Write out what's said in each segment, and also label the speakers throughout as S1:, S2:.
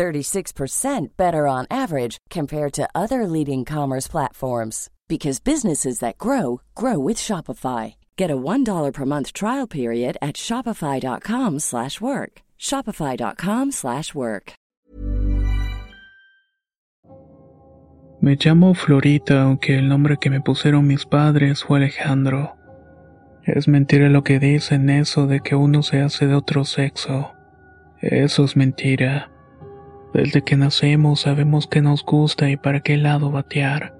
S1: 36% better on average compared to other leading commerce platforms because businesses that grow grow with Shopify. Get a $1 per month trial period at shopify.com/work. shopify.com/work.
S2: Me llamo Florita, aunque el nombre que me pusieron mis padres fue Alejandro. Es mentira lo que dicen eso de que uno se hace de otro sexo. Eso es mentira. Desde que nacemos sabemos qué nos gusta y para qué lado batear.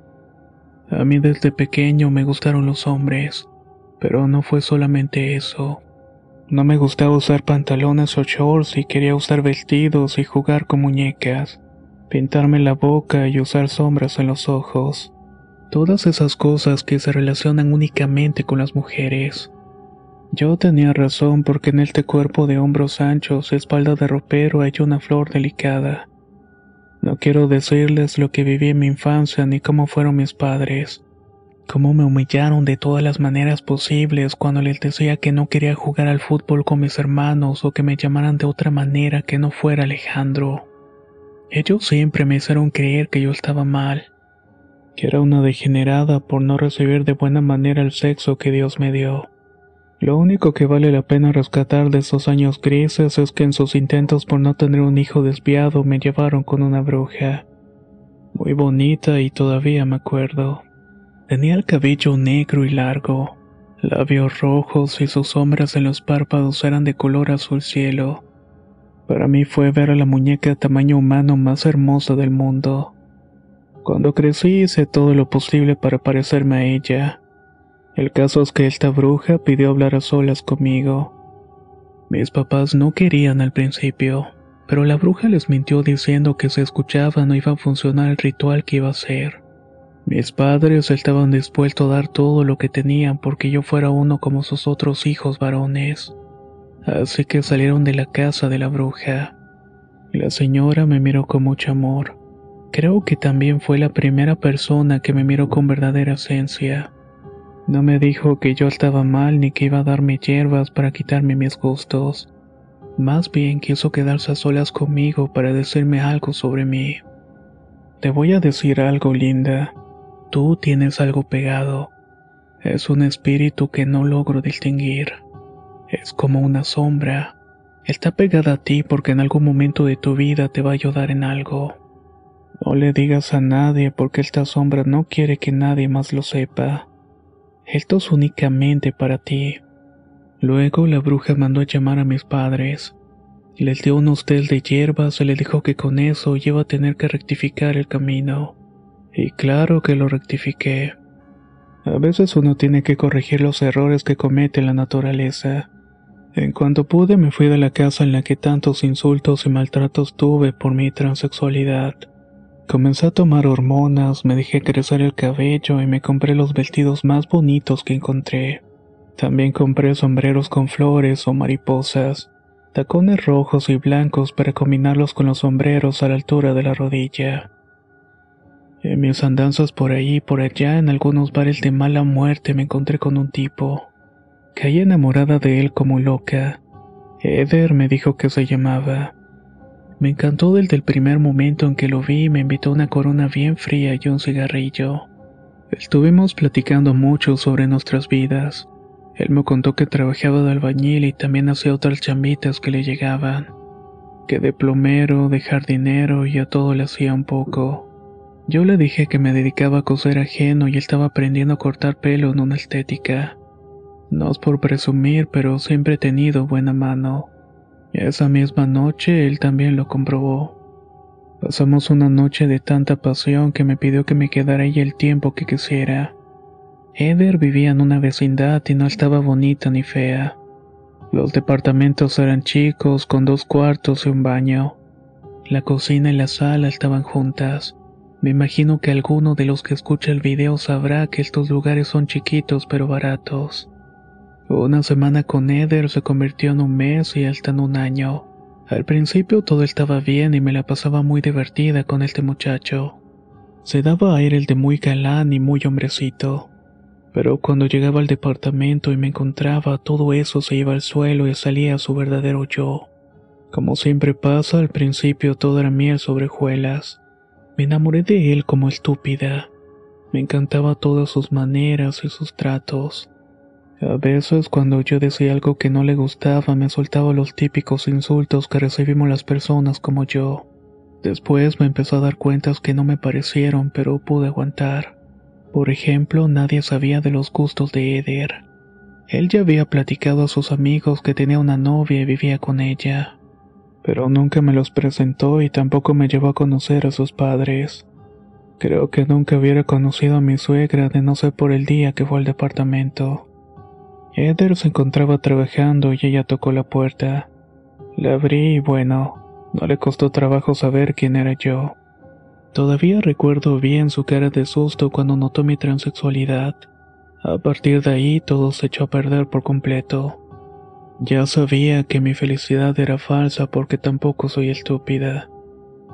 S2: A mí desde pequeño me gustaron los hombres, pero no fue solamente eso. No me gustaba usar pantalones o shorts y quería usar vestidos y jugar con muñecas, pintarme la boca y usar sombras en los ojos. Todas esas cosas que se relacionan únicamente con las mujeres. Yo tenía razón porque en este cuerpo de hombros anchos, espalda de ropero hay una flor delicada. No quiero decirles lo que viví en mi infancia ni cómo fueron mis padres. Cómo me humillaron de todas las maneras posibles cuando les decía que no quería jugar al fútbol con mis hermanos o que me llamaran de otra manera que no fuera Alejandro. Ellos siempre me hicieron creer que yo estaba mal, que era una degenerada por no recibir de buena manera el sexo que Dios me dio. Lo único que vale la pena rescatar de esos años grises es que en sus intentos por no tener un hijo desviado me llevaron con una bruja. Muy bonita y todavía me acuerdo. Tenía el cabello negro y largo, labios rojos y sus sombras en los párpados eran de color azul cielo. Para mí fue ver a la muñeca de tamaño humano más hermosa del mundo. Cuando crecí hice todo lo posible para parecerme a ella el caso es que esta bruja pidió hablar a solas conmigo. Mis papás no querían al principio, pero la bruja les mintió diciendo que si escuchaba no iba a funcionar el ritual que iba a hacer. Mis padres estaban dispuestos a dar todo lo que tenían porque yo fuera uno como sus otros hijos varones. Así que salieron de la casa de la bruja. La señora me miró con mucho amor. Creo que también fue la primera persona que me miró con verdadera esencia. No me dijo que yo estaba mal ni que iba a darme hierbas para quitarme mis gustos. Más bien quiso quedarse a solas conmigo para decirme algo sobre mí. Te voy a decir algo, linda. Tú tienes algo pegado. Es un espíritu que no logro distinguir. Es como una sombra. Está pegada a ti porque en algún momento de tu vida te va a ayudar en algo. No le digas a nadie porque esta sombra no quiere que nadie más lo sepa. Esto es únicamente para ti. Luego la bruja mandó a llamar a mis padres. Les dio unos tés de hierbas y les dijo que con eso iba a tener que rectificar el camino. Y claro que lo rectifiqué. A veces uno tiene que corregir los errores que comete la naturaleza. En cuanto pude me fui de la casa en la que tantos insultos y maltratos tuve por mi transexualidad. Comencé a tomar hormonas, me dejé crecer el cabello y me compré los vestidos más bonitos que encontré. También compré sombreros con flores o mariposas, tacones rojos y blancos para combinarlos con los sombreros a la altura de la rodilla. En mis andanzas por ahí y por allá en algunos bares de mala muerte me encontré con un tipo. Caí enamorada de él como loca. Eder me dijo que se llamaba. Me encantó desde el primer momento en que lo vi y me invitó una corona bien fría y un cigarrillo. Estuvimos platicando mucho sobre nuestras vidas. Él me contó que trabajaba de albañil y también hacía otras chambitas que le llegaban. Que de plomero, de jardinero y a todo le hacía un poco. Yo le dije que me dedicaba a coser ajeno y estaba aprendiendo a cortar pelo en una estética. No es por presumir, pero siempre he tenido buena mano. Esa misma noche él también lo comprobó. Pasamos una noche de tanta pasión que me pidió que me quedara ahí el tiempo que quisiera. Eder vivía en una vecindad y no estaba bonita ni fea. Los departamentos eran chicos, con dos cuartos y un baño. La cocina y la sala estaban juntas. Me imagino que alguno de los que escucha el video sabrá que estos lugares son chiquitos pero baratos. Una semana con Eder se convirtió en un mes y hasta en un año. Al principio todo estaba bien y me la pasaba muy divertida con este muchacho. Se daba a el de muy galán y muy hombrecito. Pero cuando llegaba al departamento y me encontraba, todo eso se iba al suelo y salía su verdadero yo. Como siempre pasa, al principio todo era miel sobre hojuelas. Me enamoré de él como estúpida. Me encantaba todas sus maneras y sus tratos. A veces cuando yo decía algo que no le gustaba me soltaba los típicos insultos que recibimos las personas como yo. Después me empezó a dar cuentas que no me parecieron, pero pude aguantar. Por ejemplo, nadie sabía de los gustos de Eder. Él ya había platicado a sus amigos que tenía una novia y vivía con ella. Pero nunca me los presentó y tampoco me llevó a conocer a sus padres. Creo que nunca hubiera conocido a mi suegra de no ser por el día que fue al departamento. Eder se encontraba trabajando y ella tocó la puerta. La abrí y bueno, no le costó trabajo saber quién era yo. Todavía recuerdo bien su cara de susto cuando notó mi transexualidad. A partir de ahí todo se echó a perder por completo. Ya sabía que mi felicidad era falsa porque tampoco soy estúpida.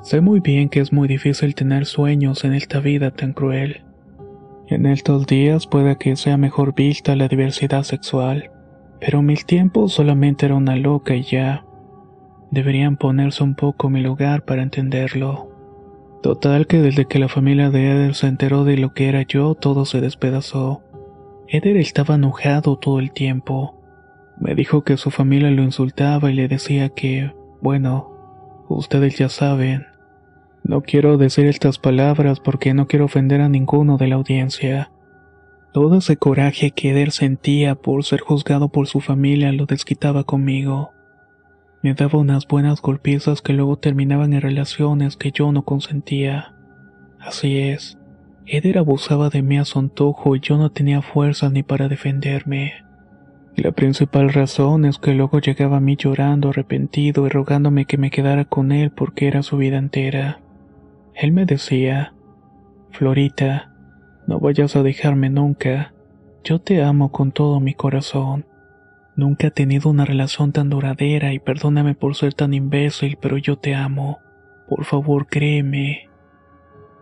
S2: Sé muy bien que es muy difícil tener sueños en esta vida tan cruel. En estos días puede que sea mejor vista la diversidad sexual, pero en mis tiempos solamente era una loca y ya. Deberían ponerse un poco en mi lugar para entenderlo. Total que desde que la familia de Eder se enteró de lo que era yo, todo se despedazó. Eder estaba enojado todo el tiempo. Me dijo que su familia lo insultaba y le decía que, bueno, ustedes ya saben, no quiero decir estas palabras porque no quiero ofender a ninguno de la audiencia. Todo ese coraje que Eder sentía por ser juzgado por su familia lo desquitaba conmigo. Me daba unas buenas golpizas que luego terminaban en relaciones que yo no consentía. Así es, Eder abusaba de mí a su antojo y yo no tenía fuerza ni para defenderme. La principal razón es que luego llegaba a mí llorando, arrepentido y rogándome que me quedara con él porque era su vida entera. Él me decía, Florita, no vayas a dejarme nunca. Yo te amo con todo mi corazón. Nunca he tenido una relación tan duradera y perdóname por ser tan imbécil, pero yo te amo. Por favor, créeme.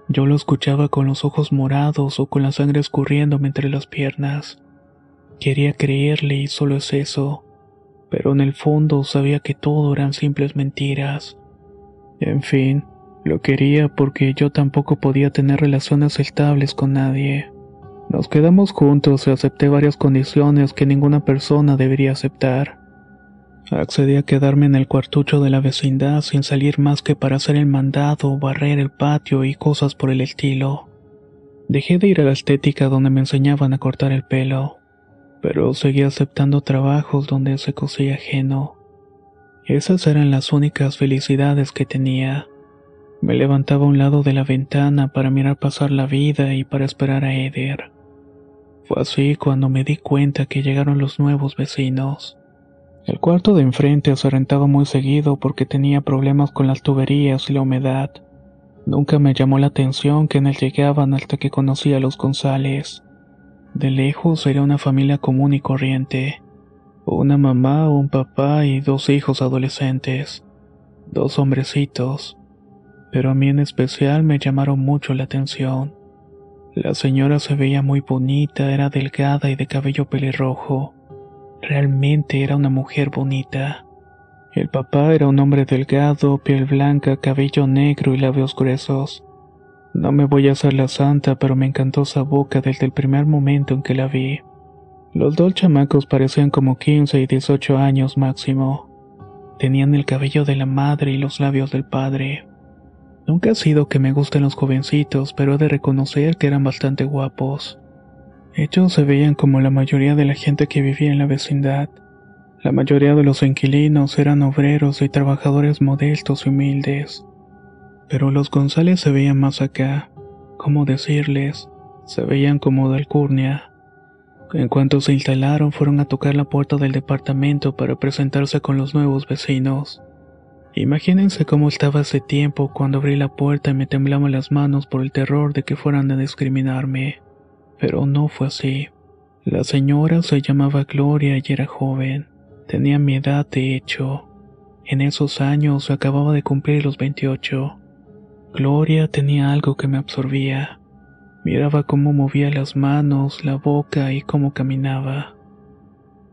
S2: Yo lo escuchaba con los ojos morados o con la sangre escurriéndome entre las piernas. Quería creerle y solo es eso, pero en el fondo sabía que todo eran simples mentiras. En fin, lo quería porque yo tampoco podía tener relaciones estables con nadie. Nos quedamos juntos y acepté varias condiciones que ninguna persona debería aceptar. Accedí a quedarme en el cuartucho de la vecindad sin salir más que para hacer el mandado, barrer el patio y cosas por el estilo. Dejé de ir a la estética donde me enseñaban a cortar el pelo, pero seguí aceptando trabajos donde se cosía ajeno. Esas eran las únicas felicidades que tenía. Me levantaba a un lado de la ventana para mirar pasar la vida y para esperar a Eder. Fue así cuando me di cuenta que llegaron los nuevos vecinos. El cuarto de enfrente se rentaba muy seguido porque tenía problemas con las tuberías y la humedad. Nunca me llamó la atención que en él llegaban hasta que conocí a los González. De lejos era una familia común y corriente. Una mamá, un papá y dos hijos adolescentes. Dos hombrecitos pero a mí en especial me llamaron mucho la atención. La señora se veía muy bonita, era delgada y de cabello pelirrojo. Realmente era una mujer bonita. El papá era un hombre delgado, piel blanca, cabello negro y labios gruesos. No me voy a hacer la santa, pero me encantó esa boca desde el primer momento en que la vi. Los dos chamacos parecían como 15 y 18 años máximo. Tenían el cabello de la madre y los labios del padre. Nunca ha sido que me gusten los jovencitos, pero he de reconocer que eran bastante guapos. Ellos se veían como la mayoría de la gente que vivía en la vecindad. La mayoría de los inquilinos eran obreros y trabajadores modestos y humildes. Pero los González se veían más acá. ¿Cómo decirles? Se veían como de alcurnia. En cuanto se instalaron, fueron a tocar la puerta del departamento para presentarse con los nuevos vecinos. Imagínense cómo estaba ese tiempo cuando abrí la puerta y me temblaban las manos por el terror de que fueran a discriminarme. Pero no fue así. La señora se llamaba Gloria y era joven. Tenía mi edad de hecho. En esos años acababa de cumplir los 28. Gloria tenía algo que me absorbía. Miraba cómo movía las manos, la boca y cómo caminaba.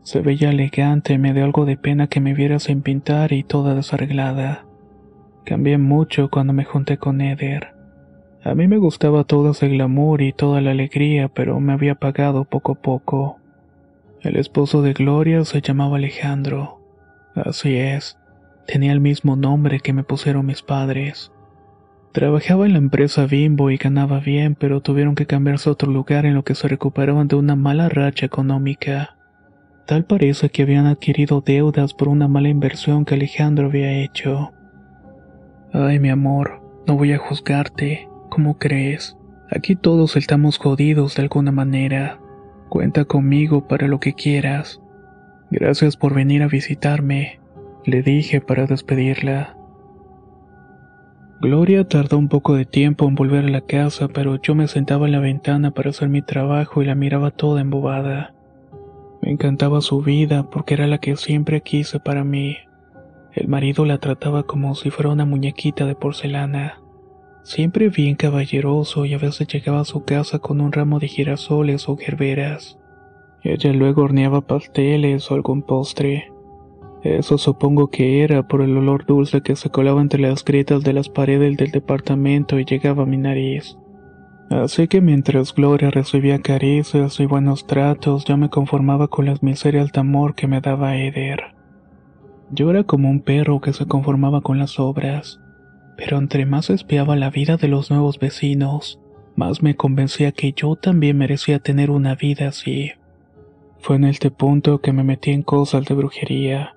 S2: Se veía elegante, me dio algo de pena que me viera sin pintar y toda desarreglada. Cambié mucho cuando me junté con Eder. A mí me gustaba todo ese glamour y toda la alegría, pero me había apagado poco a poco. El esposo de Gloria se llamaba Alejandro. Así es, tenía el mismo nombre que me pusieron mis padres. Trabajaba en la empresa Bimbo y ganaba bien, pero tuvieron que cambiarse a otro lugar en lo que se recuperaban de una mala racha económica. Tal parece que habían adquirido deudas por una mala inversión que Alejandro había hecho. Ay, mi amor, no voy a juzgarte. ¿Cómo crees? Aquí todos estamos jodidos de alguna manera. Cuenta conmigo para lo que quieras. Gracias por venir a visitarme, le dije para despedirla. Gloria tardó un poco de tiempo en volver a la casa, pero yo me sentaba en la ventana para hacer mi trabajo y la miraba toda embobada. Me encantaba su vida porque era la que siempre quise para mí. El marido la trataba como si fuera una muñequita de porcelana. Siempre bien caballeroso y a veces llegaba a su casa con un ramo de girasoles o gerberas. Ella luego horneaba pasteles o algún postre. Eso supongo que era por el olor dulce que se colaba entre las grietas de las paredes del departamento y llegaba a mi nariz. Así que mientras Gloria recibía caricias y buenos tratos, yo me conformaba con las miserias de amor que me daba Eder. Yo era como un perro que se conformaba con las obras, pero entre más espiaba la vida de los nuevos vecinos, más me convencía que yo también merecía tener una vida así. Fue en este punto que me metí en cosas de brujería.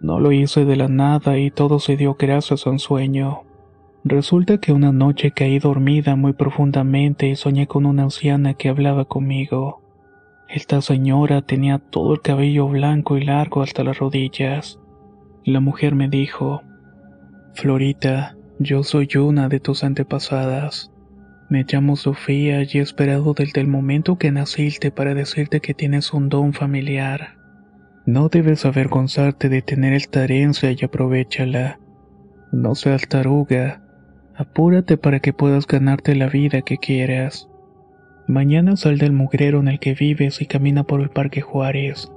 S2: No lo hice de la nada y todo se dio gracias a un sueño. Resulta que una noche caí dormida muy profundamente y soñé con una anciana que hablaba conmigo. Esta señora tenía todo el cabello blanco y largo hasta las rodillas. La mujer me dijo, Florita, yo soy una de tus antepasadas. Me llamo Sofía y he esperado desde el momento que naciste para decirte que tienes un don familiar. No debes avergonzarte de tener esta herencia y aprovechala. No seas taruga, Apúrate para que puedas ganarte la vida que quieras. Mañana sal del mugrero en el que vives y camina por el Parque Juárez.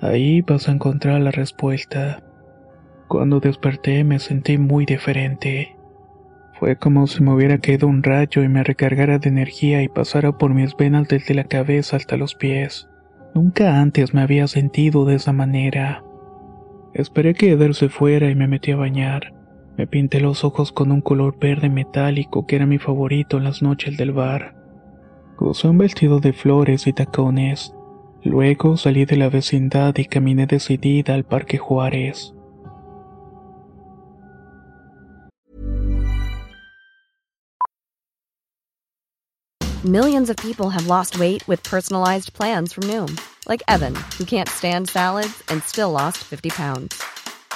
S2: Ahí vas a encontrar la respuesta. Cuando desperté me sentí muy diferente. Fue como si me hubiera caído un rayo y me recargara de energía y pasara por mis venas desde la cabeza hasta los pies. Nunca antes me había sentido de esa manera. Esperé que Eder se fuera y me metí a bañar. Me pinté los ojos con un color verde metálico que era mi favorito en las noches del bar. Usé un vestido de flores y tacones. Luego salí de la vecindad y caminé decidida al Parque Juárez.
S3: Millions of people have lost weight with personalized plans from Noom, like Evan, who can't stand salads and still lost 50 pounds.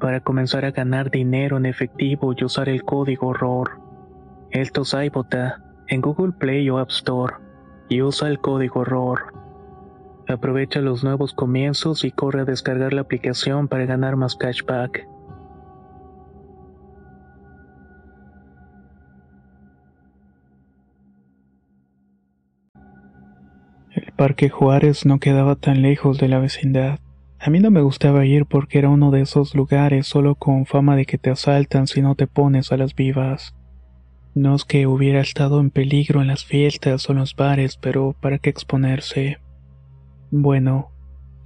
S2: para comenzar a ganar dinero en efectivo y usar el código ROR. Esto es iBota en Google Play o App Store y usa el código ROR. Aprovecha los nuevos comienzos y corre a descargar la aplicación para ganar más cashback. El Parque Juárez no quedaba tan lejos de la vecindad. A mí no me gustaba ir porque era uno de esos lugares solo con fama de que te asaltan si no te pones a las vivas. No es que hubiera estado en peligro en las fiestas o en los bares, pero ¿para qué exponerse? Bueno,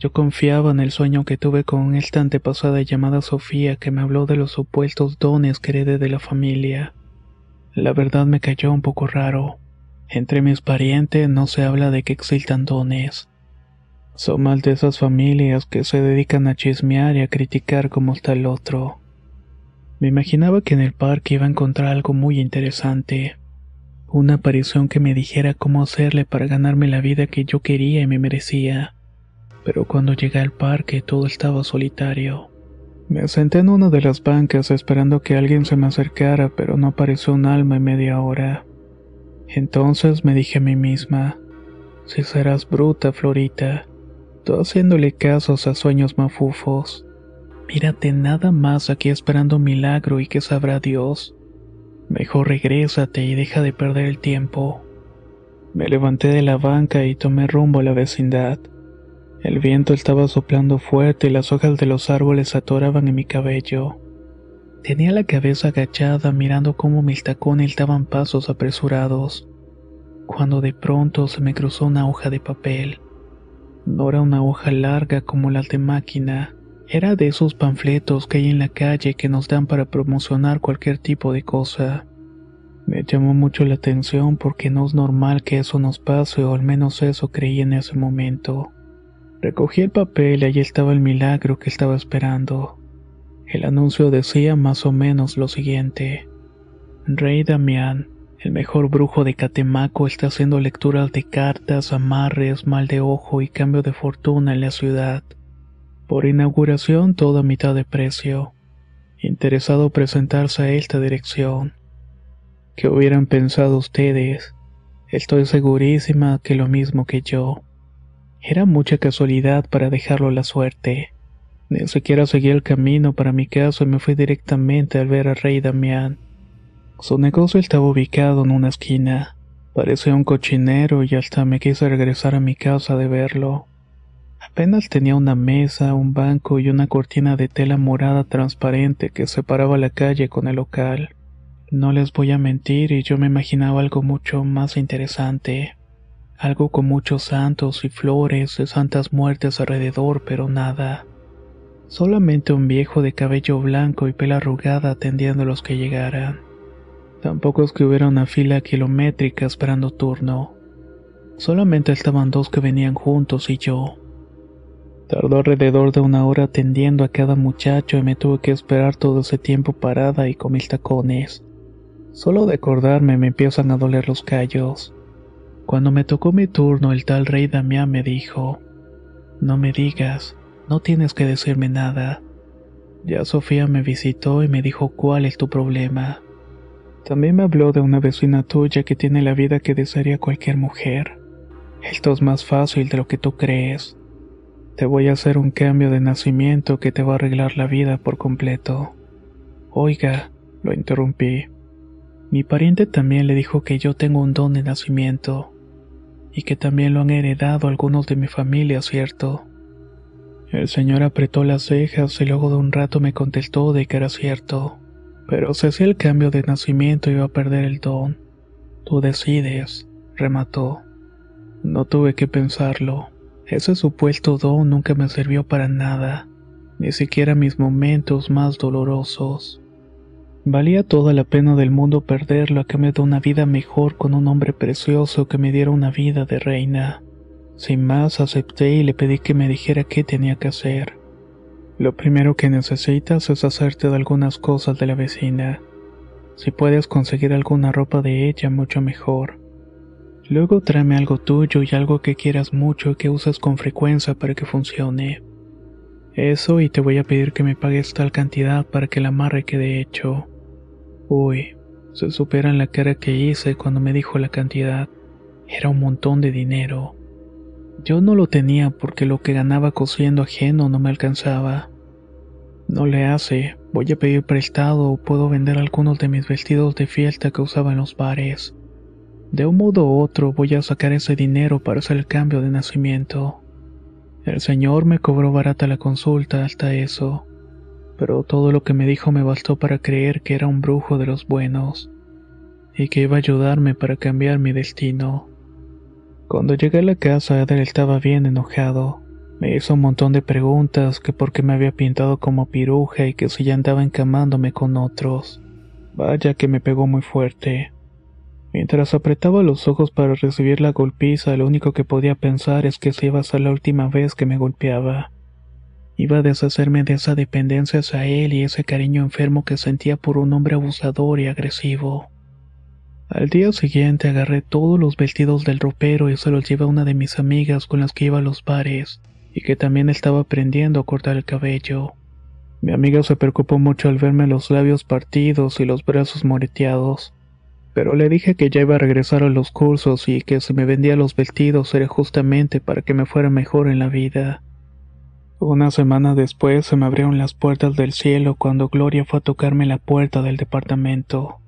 S2: yo confiaba en el sueño que tuve con esta antepasada llamada Sofía que me habló de los supuestos dones que heredé de la familia. La verdad me cayó un poco raro. Entre mis parientes no se habla de que existan dones. Son más de esas familias que se dedican a chismear y a criticar como está el otro. Me imaginaba que en el parque iba a encontrar algo muy interesante. Una aparición que me dijera cómo hacerle para ganarme la vida que yo quería y me merecía. Pero cuando llegué al parque todo estaba solitario. Me senté en una de las bancas esperando que alguien se me acercara, pero no apareció un alma en media hora. Entonces me dije a mí misma, si serás bruta, Florita, haciéndole casos a sueños mafufos. Mírate nada más aquí esperando un milagro y que sabrá Dios. Mejor regrésate y deja de perder el tiempo. Me levanté de la banca y tomé rumbo a la vecindad. El viento estaba soplando fuerte y las hojas de los árboles atoraban en mi cabello. Tenía la cabeza agachada mirando cómo mis tacones daban pasos apresurados, cuando de pronto se me cruzó una hoja de papel. No era una hoja larga como las de máquina, era de esos panfletos que hay en la calle que nos dan para promocionar cualquier tipo de cosa. Me llamó mucho la atención porque no es normal que eso nos pase o al menos eso creí en ese momento. Recogí el papel y allí estaba el milagro que estaba esperando. El anuncio decía más o menos lo siguiente. Rey Damián, el mejor brujo de Catemaco está haciendo lecturas de cartas, amarres, mal de ojo y cambio de fortuna en la ciudad. Por inauguración todo a mitad de precio. Interesado presentarse a esta dirección. ¿Qué hubieran pensado ustedes? Estoy segurísima que lo mismo que yo. Era mucha casualidad para dejarlo la suerte. Ni siquiera seguí el camino para mi casa y me fui directamente al ver a Rey Damián. Su negocio estaba ubicado en una esquina. Parecía un cochinero y hasta me quise regresar a mi casa de verlo. Apenas tenía una mesa, un banco y una cortina de tela morada transparente que separaba la calle con el local. No les voy a mentir y yo me imaginaba algo mucho más interesante. Algo con muchos santos y flores de santas muertes alrededor, pero nada. Solamente un viejo de cabello blanco y pela arrugada atendiendo a los que llegaran. Tampoco es que hubiera una fila kilométrica esperando turno. Solamente estaban dos que venían juntos y yo. Tardó alrededor de una hora atendiendo a cada muchacho y me tuve que esperar todo ese tiempo parada y con mis tacones. Solo de acordarme me empiezan a doler los callos. Cuando me tocó mi turno, el tal rey Damián me dijo, No me digas, no tienes que decirme nada. Ya Sofía me visitó y me dijo cuál es tu problema. También me habló de una vecina tuya que tiene la vida que desearía cualquier mujer. Esto es más fácil de lo que tú crees. Te voy a hacer un cambio de nacimiento que te va a arreglar la vida por completo. Oiga, lo interrumpí. Mi pariente también le dijo que yo tengo un don de nacimiento y que también lo han heredado algunos de mi familia, ¿cierto? El señor apretó las cejas y luego de un rato me contestó de que era cierto. Pero si hacía el cambio de nacimiento iba a perder el don. Tú decides, remató. No tuve que pensarlo. Ese supuesto don nunca me sirvió para nada, ni siquiera mis momentos más dolorosos. Valía toda la pena del mundo perderlo a cambio de una vida mejor con un hombre precioso que me diera una vida de reina. Sin más acepté y le pedí que me dijera qué tenía que hacer. Lo primero que necesitas es hacerte de algunas cosas de la vecina. Si puedes conseguir alguna ropa de ella, mucho mejor. Luego tráeme algo tuyo y algo que quieras mucho y que uses con frecuencia para que funcione. Eso y te voy a pedir que me pagues tal cantidad para que el amarre quede hecho. Uy, se supera la cara que hice cuando me dijo la cantidad. Era un montón de dinero. Yo no lo tenía porque lo que ganaba cosiendo ajeno no me alcanzaba. No le hace, voy a pedir prestado o puedo vender algunos de mis vestidos de fiesta que usaba en los bares. De un modo u otro voy a sacar ese dinero para hacer el cambio de nacimiento. El señor me cobró barata la consulta hasta eso pero todo lo que me dijo me bastó para creer que era un brujo de los buenos y que iba a ayudarme para cambiar mi destino. Cuando llegué a la casa, Eder estaba bien enojado. Me hizo un montón de preguntas que por qué me había pintado como piruja y que si ya andaba encamándome con otros. Vaya que me pegó muy fuerte. Mientras apretaba los ojos para recibir la golpiza, lo único que podía pensar es que se iba a ser la última vez que me golpeaba. Iba a deshacerme de esa dependencia hacia él y ese cariño enfermo que sentía por un hombre abusador y agresivo. Al día siguiente agarré todos los vestidos del ropero y se los llevé a una de mis amigas con las que iba a los bares y que también estaba aprendiendo a cortar el cabello. Mi amiga se preocupó mucho al verme los labios partidos y los brazos moreteados, pero le dije que ya iba a regresar a los cursos y que si me vendía los vestidos era justamente para que me fuera mejor en la vida. Una semana después se me abrieron las puertas del cielo cuando Gloria fue a tocarme la puerta del departamento.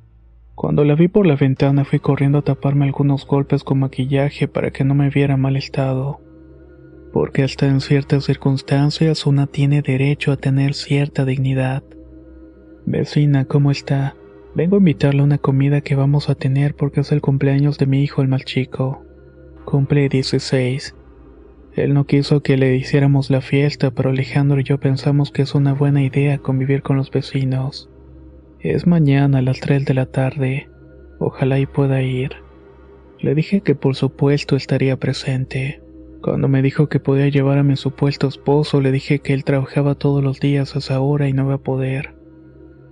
S2: Cuando la vi por la ventana fui corriendo a taparme algunos golpes con maquillaje para que no me viera mal estado. Porque hasta en ciertas circunstancias una tiene derecho a tener cierta dignidad. Vecina, ¿cómo está? Vengo a invitarle a una comida que vamos a tener porque es el cumpleaños de mi hijo el mal chico. Cumple 16 él no quiso que le hiciéramos la fiesta, pero Alejandro y yo pensamos que es una buena idea convivir con los vecinos. Es mañana a las 3 de la tarde. Ojalá y pueda ir. Le dije que por supuesto estaría presente. Cuando me dijo que podía llevar a mi supuesto esposo, le dije que él trabajaba todos los días a esa hora y no iba a poder.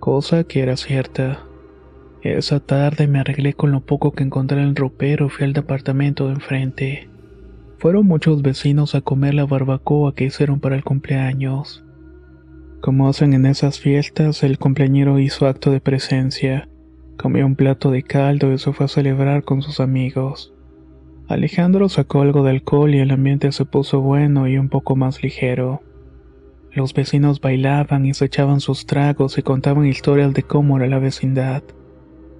S2: Cosa que era cierta. Esa tarde me arreglé con lo poco que encontré en el ropero y fui al departamento de enfrente. Fueron muchos vecinos a comer la barbacoa que hicieron para el cumpleaños. Como hacen en esas fiestas, el cumpleañero hizo acto de presencia. Comió un plato de caldo y se fue a celebrar con sus amigos. Alejandro sacó algo de alcohol y el ambiente se puso bueno y un poco más ligero. Los vecinos bailaban y se echaban sus tragos y contaban historias de cómo era la vecindad.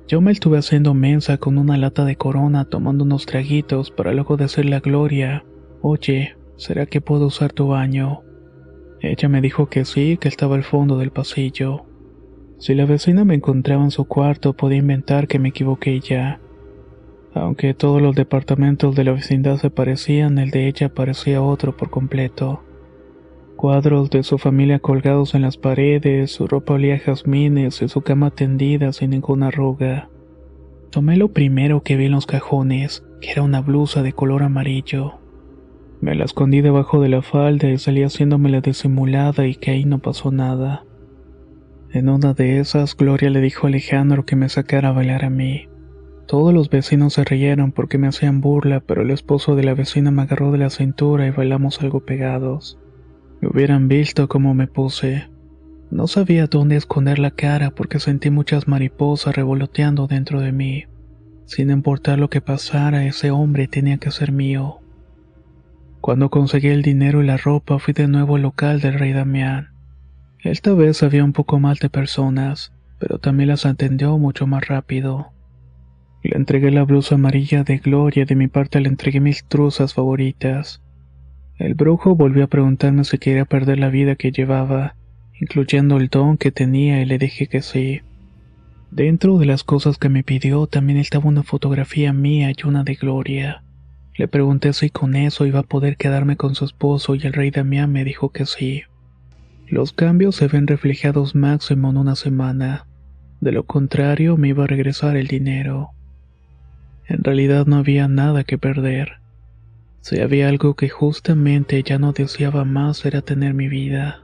S2: Yo me estuve haciendo mensa con una lata de corona tomando unos traguitos para luego decirle a Gloria, oye, ¿será que puedo usar tu baño? Ella me dijo que sí, que estaba al fondo del pasillo. Si la vecina me encontraba en su cuarto, podía inventar que me equivoqué ya. Aunque todos los departamentos de la vecindad se parecían, el de ella parecía otro por completo. Cuadros de su familia colgados en las paredes, su ropa olía a jazmines y su cama tendida sin ninguna arruga. Tomé lo primero que vi en los cajones, que era una blusa de color amarillo. Me la escondí debajo de la falda y salí haciéndome la disimulada y que ahí no pasó nada. En una de esas, Gloria le dijo a Alejandro que me sacara a bailar a mí. Todos los vecinos se rieron porque me hacían burla, pero el esposo de la vecina me agarró de la cintura y bailamos algo pegados hubieran visto cómo me puse. No sabía dónde esconder la cara porque sentí muchas mariposas revoloteando dentro de mí. Sin importar lo que pasara, ese hombre tenía que ser mío. Cuando conseguí el dinero y la ropa fui de nuevo al local del rey Damián. Esta vez había un poco más de personas, pero también las atendió mucho más rápido. Le entregué la blusa amarilla de Gloria y de mi parte le entregué mis truzas favoritas. El brujo volvió a preguntarme si quería perder la vida que llevaba, incluyendo el don que tenía y le dije que sí. Dentro de las cosas que me pidió también estaba una fotografía mía y una de Gloria. Le pregunté si con eso iba a poder quedarme con su esposo y el rey Damián me dijo que sí. Los cambios se ven reflejados máximo en una semana. De lo contrario, me iba a regresar el dinero. En realidad no había nada que perder. Si había algo que justamente ya no deseaba más era tener mi vida.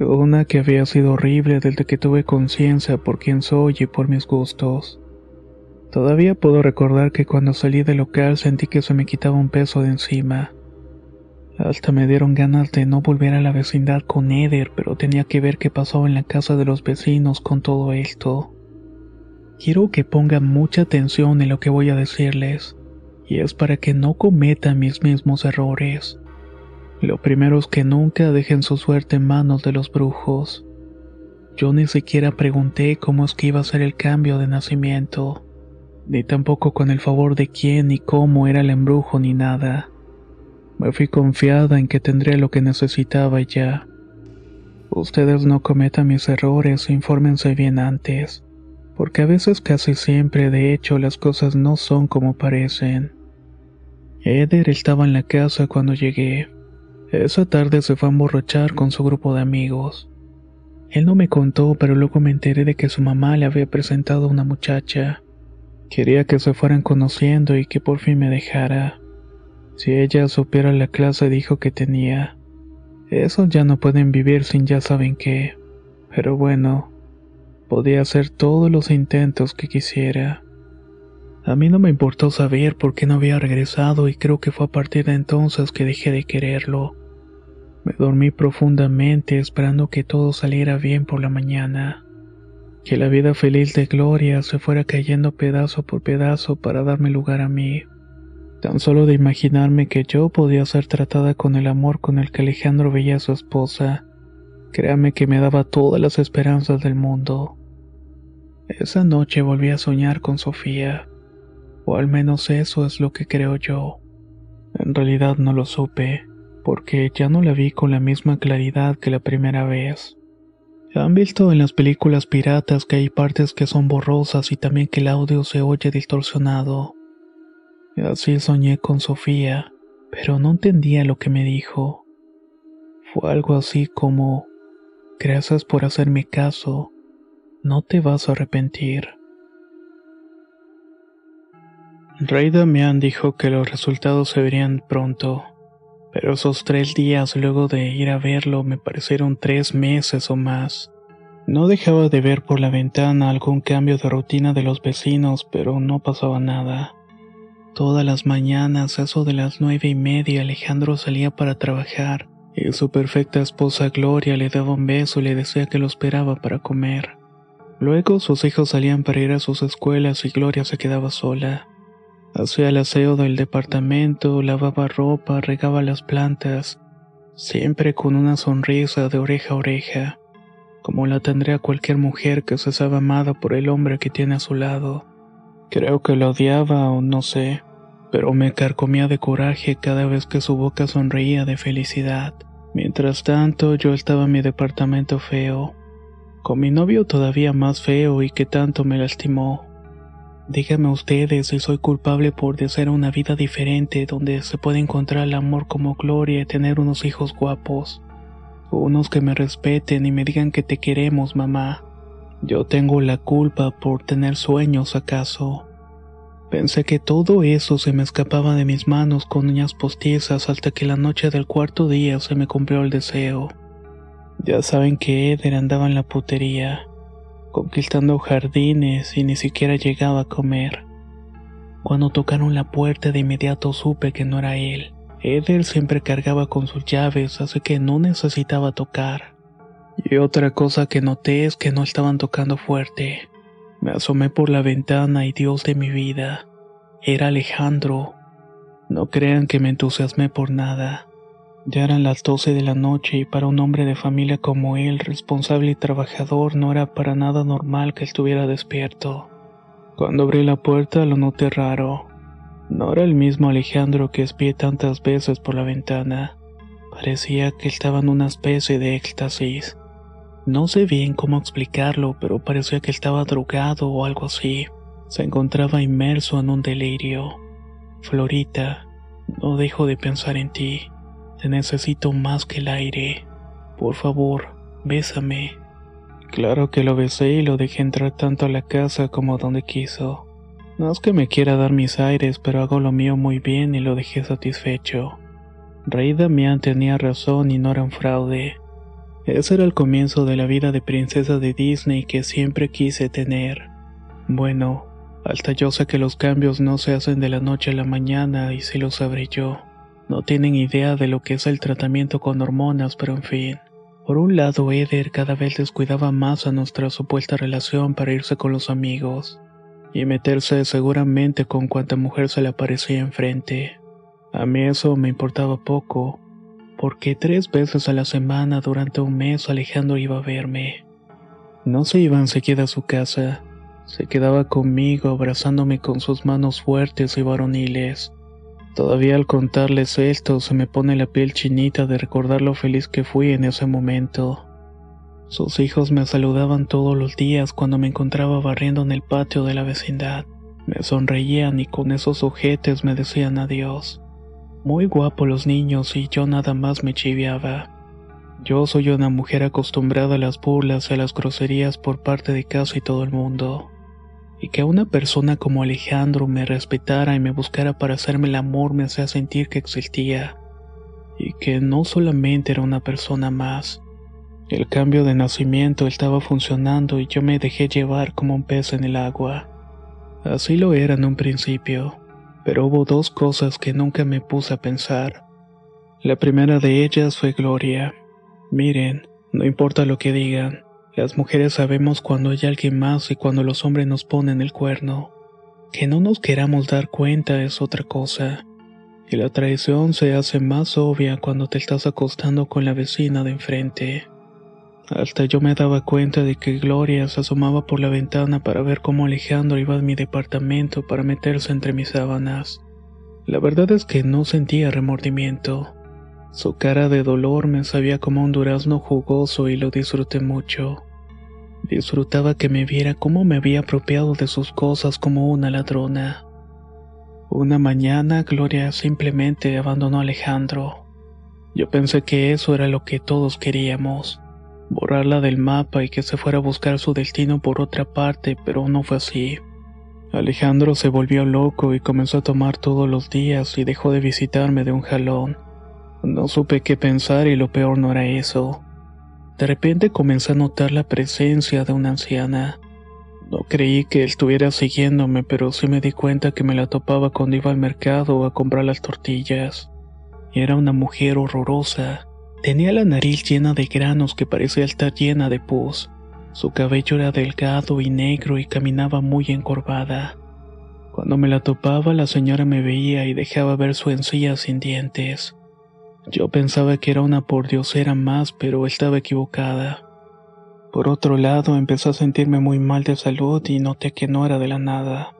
S2: Una que había sido horrible desde que tuve conciencia por quién soy y por mis gustos. Todavía puedo recordar que cuando salí del local sentí que se me quitaba un peso de encima. Hasta me dieron ganas de no volver a la vecindad con Eder, pero tenía que ver qué pasaba en la casa de los vecinos con todo esto. Quiero que pongan mucha atención en lo que voy a decirles, y es para que no cometan mis mismos errores. Lo primero es que nunca dejen su suerte en manos de los brujos. Yo ni siquiera pregunté cómo es que iba a ser el cambio de nacimiento ni tampoco con el favor de quién ni cómo era el embrujo ni nada. Me fui confiada en que tendría lo que necesitaba ya. Ustedes no cometan mis errores, infórmense bien antes, porque a veces casi siempre de hecho las cosas no son como parecen. Eder estaba en la casa cuando llegué. Esa tarde se fue a emborrachar con su grupo de amigos. Él no me contó, pero luego me enteré de que su mamá le había presentado a una muchacha. Quería que se fueran conociendo y que por fin me dejara. Si ella supiera la clase dijo que tenía. Eso ya no pueden vivir sin ya saben qué. Pero bueno, podía hacer todos los intentos que quisiera. A mí no me importó saber por qué no había regresado y creo que fue a partir de entonces que dejé de quererlo. Me dormí profundamente esperando que todo saliera bien por la mañana que la vida feliz de Gloria se fuera cayendo pedazo por pedazo para darme lugar a mí. Tan solo de imaginarme que yo podía ser tratada con el amor con el que Alejandro veía a su esposa, créame que me daba todas las esperanzas del mundo. Esa noche volví a soñar con Sofía, o al menos eso es lo que creo yo. En realidad no lo supe, porque ya no la vi con la misma claridad que la primera vez. Han visto en las películas piratas que hay partes que son borrosas y también que el audio se oye distorsionado. Así soñé con Sofía, pero no entendía lo que me dijo. Fue algo así como, gracias por hacerme caso, no te vas a arrepentir. Rey Damián dijo que los resultados se verían pronto, pero esos tres días luego de ir a verlo me parecieron tres meses o más. No dejaba de ver por la ventana algún cambio de rutina de los vecinos, pero no pasaba nada. Todas las mañanas, eso de las nueve y media, Alejandro salía para trabajar, y su perfecta esposa Gloria le daba un beso y le decía que lo esperaba para comer. Luego sus hijos salían para ir a sus escuelas y Gloria se quedaba sola. Hacía el aseo del departamento, lavaba ropa, regaba las plantas, siempre con una sonrisa de oreja a oreja, como la tendría cualquier mujer que se sabe amada por el hombre que tiene a su lado. Creo que la odiaba o no sé, pero me carcomía de coraje cada vez que su boca sonreía de felicidad. Mientras tanto, yo estaba en mi departamento feo, con mi novio todavía más feo y que tanto me lastimó. Díganme ustedes si soy culpable por desear una vida diferente donde se puede encontrar el amor como gloria y tener unos hijos guapos. Unos que me respeten y me digan que te queremos, mamá. Yo tengo la culpa por tener sueños, acaso. Pensé que todo eso se me escapaba de mis manos con uñas postizas hasta que la noche del cuarto día se me cumplió el deseo. Ya saben que Eder andaba en la putería conquistando jardines y ni siquiera llegaba a comer. Cuando tocaron la puerta de inmediato supe que no era él. Eder siempre cargaba con sus llaves, así que no necesitaba tocar. Y otra cosa que noté es que no estaban tocando fuerte. Me asomé por la ventana y Dios de mi vida, era Alejandro. No crean que me entusiasmé por nada. Ya eran las doce de la noche y para un hombre de familia como él, responsable y trabajador, no era para nada normal que estuviera despierto. Cuando abrí la puerta lo noté raro. No era el mismo Alejandro que espié tantas veces por la ventana. Parecía que estaba en una especie de éxtasis. No sé bien cómo explicarlo, pero parecía que estaba drogado o algo así. Se encontraba inmerso en un delirio. Florita, no dejo de pensar en ti. Te necesito más que el aire. Por favor, bésame. Claro que lo besé y lo dejé entrar tanto a la casa como donde quiso. No es que me quiera dar mis aires, pero hago lo mío muy bien y lo dejé satisfecho. Rey Damián tenía razón y no era un fraude. Ese era el comienzo de la vida de princesa de Disney que siempre quise tener. Bueno, hasta yo sé que los cambios no se hacen de la noche a la mañana y si lo sabré yo. No tienen idea de lo que es el tratamiento con hormonas, pero en fin. Por un lado, Eder cada vez descuidaba más a nuestra supuesta relación para irse con los amigos y meterse seguramente con cuanta mujer se le aparecía enfrente. A mí eso me importaba poco, porque tres veces a la semana durante un mes Alejandro iba a verme. No se iba enseguida a su casa, se quedaba conmigo abrazándome con sus manos fuertes y varoniles. Todavía al contarles esto se me pone la piel chinita de recordar lo feliz que fui en ese momento. Sus hijos me saludaban todos los días cuando me encontraba barriendo en el patio de la vecindad. Me sonreían y con esos ojetes me decían adiós. Muy guapos los niños y yo nada más me chiviaba. Yo soy una mujer acostumbrada a las burlas y a las groserías por parte de casi todo el mundo y que una persona como Alejandro me respetara y me buscara para hacerme el amor me hacía sentir que existía, y que no solamente era una persona más. El cambio de nacimiento estaba funcionando y yo me dejé llevar como un pez en el agua. Así lo era en un principio, pero hubo dos cosas que nunca me puse a pensar. La primera de ellas fue Gloria. Miren, no importa lo que digan, las mujeres sabemos cuando hay alguien más y cuando los hombres nos ponen el cuerno. Que no nos queramos dar cuenta es otra cosa. Y la traición se hace más obvia cuando te estás acostando con la vecina de enfrente. Hasta yo me daba cuenta de que Gloria se asomaba por la ventana para ver cómo Alejandro iba a mi departamento para meterse entre mis sábanas. La verdad es que no sentía remordimiento. Su cara de dolor me sabía como un durazno jugoso y lo disfruté mucho. Disfrutaba que me viera cómo me había apropiado de sus cosas como una ladrona. Una mañana Gloria simplemente abandonó a Alejandro. Yo pensé que eso era lo que todos queríamos, borrarla del mapa y que se fuera a buscar su destino por otra parte, pero no fue así. Alejandro se volvió loco y comenzó a tomar todos los días y dejó de visitarme de un jalón. No supe qué pensar y lo peor no era eso. De repente comencé a notar la presencia de una anciana. No creí que estuviera siguiéndome, pero sí me di cuenta que me la topaba cuando iba al mercado a comprar las tortillas. Era una mujer horrorosa. Tenía la nariz llena de granos que parecía estar llena de pus. Su cabello era delgado y negro y caminaba muy encorvada. Cuando me la topaba, la señora me veía y dejaba ver su encía sin dientes. Yo pensaba que era una pordiosera más, pero estaba equivocada. Por otro lado, empecé a sentirme muy mal de salud y noté que no era de la nada.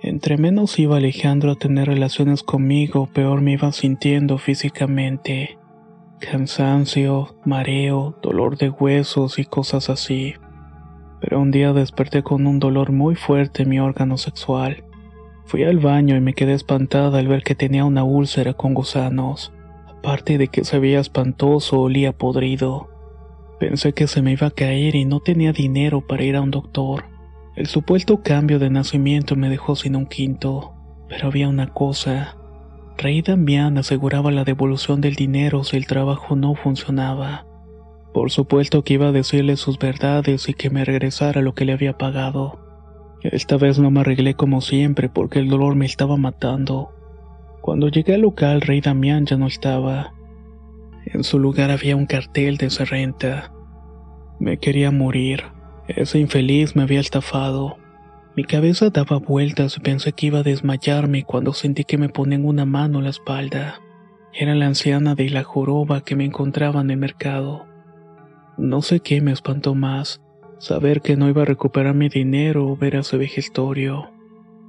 S2: Entre menos iba Alejandro a tener relaciones conmigo, peor me iba sintiendo físicamente. Cansancio, mareo, dolor de huesos y cosas así. Pero un día desperté con un dolor muy fuerte en mi órgano sexual. Fui al baño y me quedé espantada al ver que tenía una úlcera con gusanos. Aparte de que se veía espantoso, olía podrido. Pensé que se me iba a caer y no tenía dinero para ir a un doctor. El supuesto cambio de nacimiento me dejó sin un quinto, pero había una cosa. Rey Damián aseguraba la devolución del dinero si el trabajo no funcionaba. Por supuesto que iba a decirle sus verdades y que me regresara lo que le había pagado. Esta vez no me arreglé como siempre porque el dolor me estaba matando. Cuando llegué al local, Rey Damián ya no estaba. En su lugar había un cartel de renta. Me quería morir. Ese infeliz me había estafado. Mi cabeza daba vueltas y pensé que iba a desmayarme cuando sentí que me ponían una mano en la espalda. Era la anciana de la joroba que me encontraba en el mercado. No sé qué me espantó más, saber que no iba a recuperar mi dinero o ver a ese vejestorio.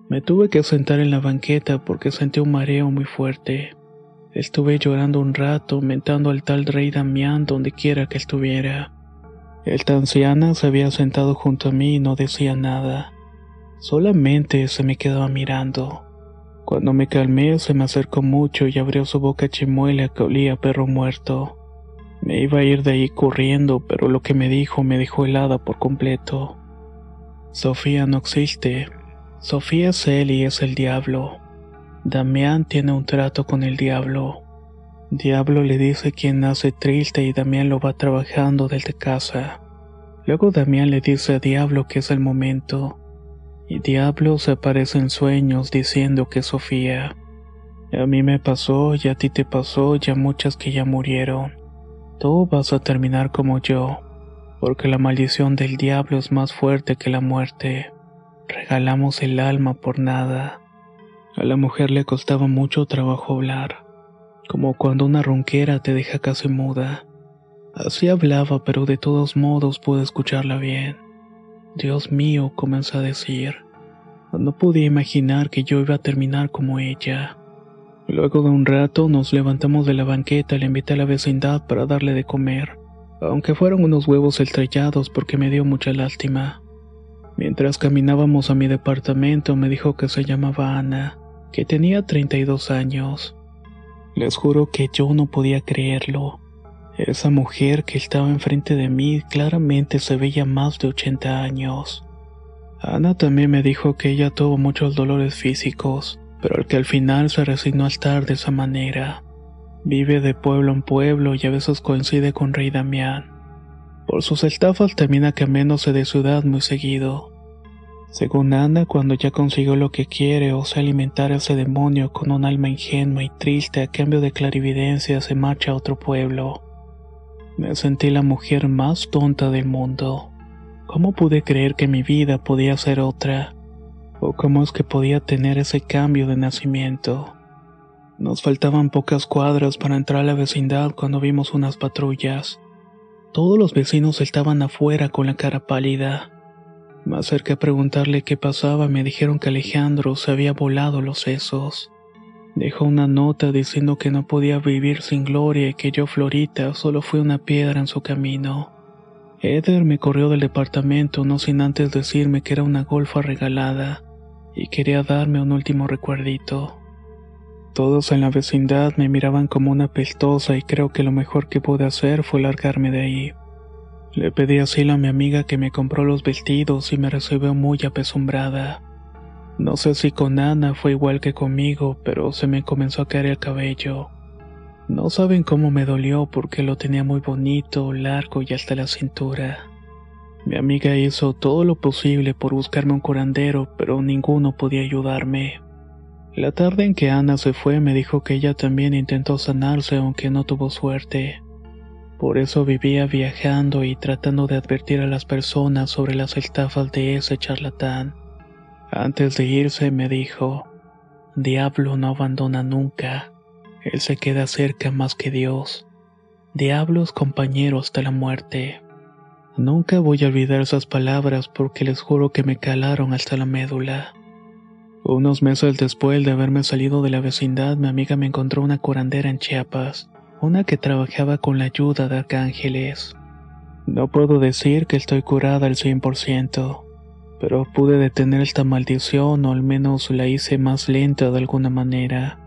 S2: Me tuve que sentar en la banqueta porque sentí un mareo muy fuerte. Estuve llorando un rato, mentando al tal rey Damián donde quiera que estuviera. Esta anciana se había sentado junto a mí y no decía nada. Solamente se me quedaba mirando. Cuando me calmé se me acercó mucho y abrió su boca chimuela que olía a perro muerto. Me iba a ir de ahí corriendo, pero lo que me dijo me dejó helada por completo. Sofía no existe. Sofía y es el diablo. Damián tiene un trato con el diablo. Diablo le dice quien nace triste y Damián lo va trabajando desde casa. Luego Damián le dice a Diablo que es el momento. Y Diablo se aparece en sueños diciendo que Sofía. A mí me pasó y a ti te pasó y a muchas que ya murieron. Tú vas a terminar como yo, porque la maldición del diablo es más fuerte que la muerte. Regalamos el alma por nada. A la mujer le costaba mucho trabajo hablar, como cuando una ronquera te deja casi muda. Así hablaba, pero de todos modos pude escucharla bien. Dios mío, comenzó a decir. No podía imaginar que yo iba a terminar como ella. Luego de un rato nos levantamos de la banqueta y le invité a la vecindad para darle de comer, aunque fueron unos huevos estrellados porque me dio mucha lástima. Mientras caminábamos a mi departamento me dijo que se llamaba Ana que tenía 32 años. Les juro que yo no podía creerlo. Esa mujer que estaba enfrente de mí claramente se veía más de 80 años. Ana también me dijo que ella tuvo muchos dolores físicos, pero que al final se resignó a estar de esa manera. Vive de pueblo en pueblo y a veces coincide con Rey Damián. Por sus estafas termina cambiándose de ciudad muy seguido. Según Ana, cuando ya consiguió lo que quiere, o sea, alimentar a ese demonio con un alma ingenua y triste a cambio de clarividencia, se marcha a otro pueblo. Me sentí la mujer más tonta del mundo. ¿Cómo pude creer que mi vida podía ser otra? ¿O cómo es que podía tener ese cambio de nacimiento? Nos faltaban pocas cuadras para entrar a la vecindad cuando vimos unas patrullas. Todos los vecinos estaban afuera con la cara pálida. Me acerqué a preguntarle qué pasaba, me dijeron que Alejandro se había volado los sesos. Dejó una nota diciendo que no podía vivir sin Gloria y que yo, Florita, solo fui una piedra en su camino. Eder me corrió del departamento no sin antes decirme que era una golfa regalada y quería darme un último recuerdito. Todos en la vecindad me miraban como una pestosa y creo que lo mejor que pude hacer fue largarme de ahí. Le pedí asilo a mi amiga que me compró los vestidos y me recibió muy apesumbrada. No sé si con Ana fue igual que conmigo, pero se me comenzó a caer el cabello. No saben cómo me dolió porque lo tenía muy bonito, largo y hasta la cintura. Mi amiga hizo todo lo posible por buscarme un curandero, pero ninguno podía ayudarme. La tarde en que Ana se fue me dijo que ella también intentó sanarse aunque no tuvo suerte. Por eso vivía viajando y tratando de advertir a las personas sobre las estafas de ese charlatán. Antes de irse me dijo, Diablo no abandona nunca, él se queda cerca más que Dios. Diablos compañeros hasta la muerte. Nunca voy a olvidar esas palabras porque les juro que me calaron hasta la médula. Unos meses después de haberme salido de la vecindad, mi amiga me encontró una curandera en Chiapas una que trabajaba con la ayuda de arcángeles. No puedo decir que estoy curada al 100%, pero pude detener esta maldición o al menos la hice más lenta de alguna manera.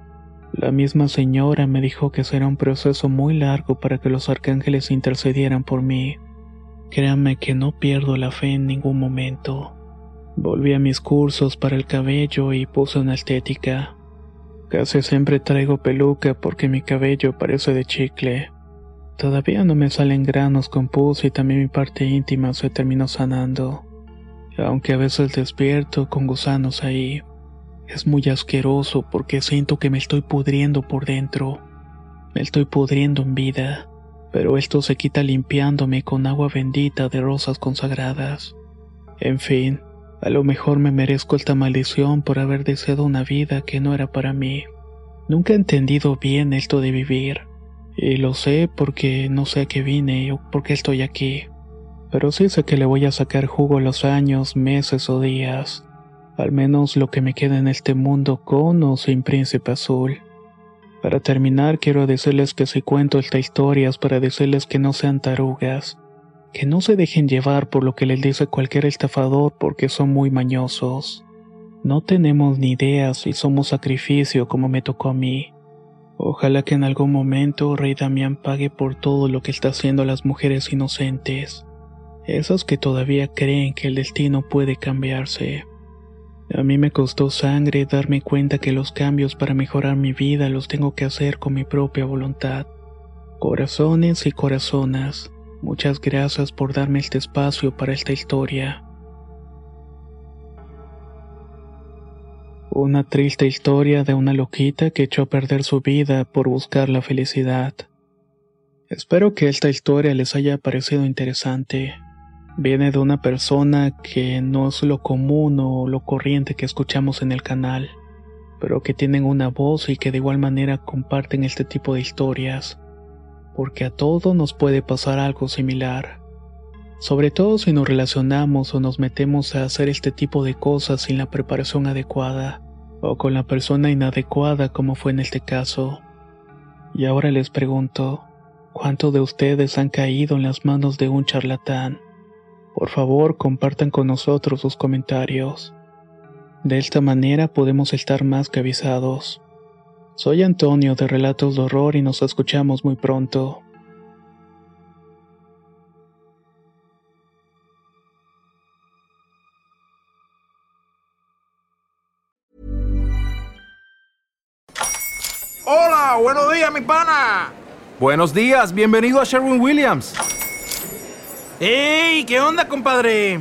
S2: La misma señora me dijo que será un proceso muy largo para que los arcángeles intercedieran por mí. Créanme que no pierdo la fe en ningún momento. Volví a mis cursos para el cabello y puse una estética. Casi siempre traigo peluca porque mi cabello parece de chicle. Todavía no me salen granos con pus y también mi parte íntima se terminó sanando. Aunque a veces despierto con gusanos ahí. Es muy asqueroso porque siento que me estoy pudriendo por dentro. Me estoy pudriendo en vida. Pero esto se quita limpiándome con agua bendita de rosas consagradas. En fin, A lo mejor me merezco esta maldición por haber deseado una vida que no era para mí. Nunca he entendido bien esto de vivir. Y lo sé porque no sé a qué vine o por qué estoy aquí. Pero sí sé que le voy a sacar jugo los años, meses o días. Al menos lo que me queda en este mundo con o sin príncipe azul. Para terminar, quiero decirles que si cuento esta historia es para decirles que no sean tarugas que no se dejen llevar por lo que les dice cualquier estafador porque son muy mañosos. No tenemos ni idea si somos sacrificio como me tocó a mí. Ojalá que en algún momento Rey Damián pague por todo lo que está haciendo a las mujeres inocentes, esos que todavía creen que el destino puede cambiarse. A mí me costó sangre darme cuenta que los cambios para mejorar mi vida los tengo que hacer con mi propia voluntad. Corazones y corazonas, Muchas gracias por darme este espacio para esta historia. Una triste historia de una loquita que echó a perder su vida por buscar la felicidad. Espero que esta historia les haya parecido interesante. Viene de una persona que no es lo común o lo corriente que escuchamos en el canal, pero que tienen una voz y que de igual manera comparten este tipo de historias porque a todos nos puede pasar algo similar. Sobre todo si nos relacionamos o nos metemos a hacer este tipo de cosas sin la preparación adecuada, o con la persona inadecuada como fue en este caso. Y ahora les pregunto, ¿cuántos de ustedes han caído en las manos de un charlatán? Por favor, compartan con nosotros sus comentarios. De esta manera podemos estar más que avisados. Soy Antonio de Relatos de Horror y nos escuchamos muy pronto.
S4: Hola, buenos días, mi pana.
S5: Buenos días, bienvenido a Sherwin Williams.
S4: ¡Ey! ¿Qué onda, compadre?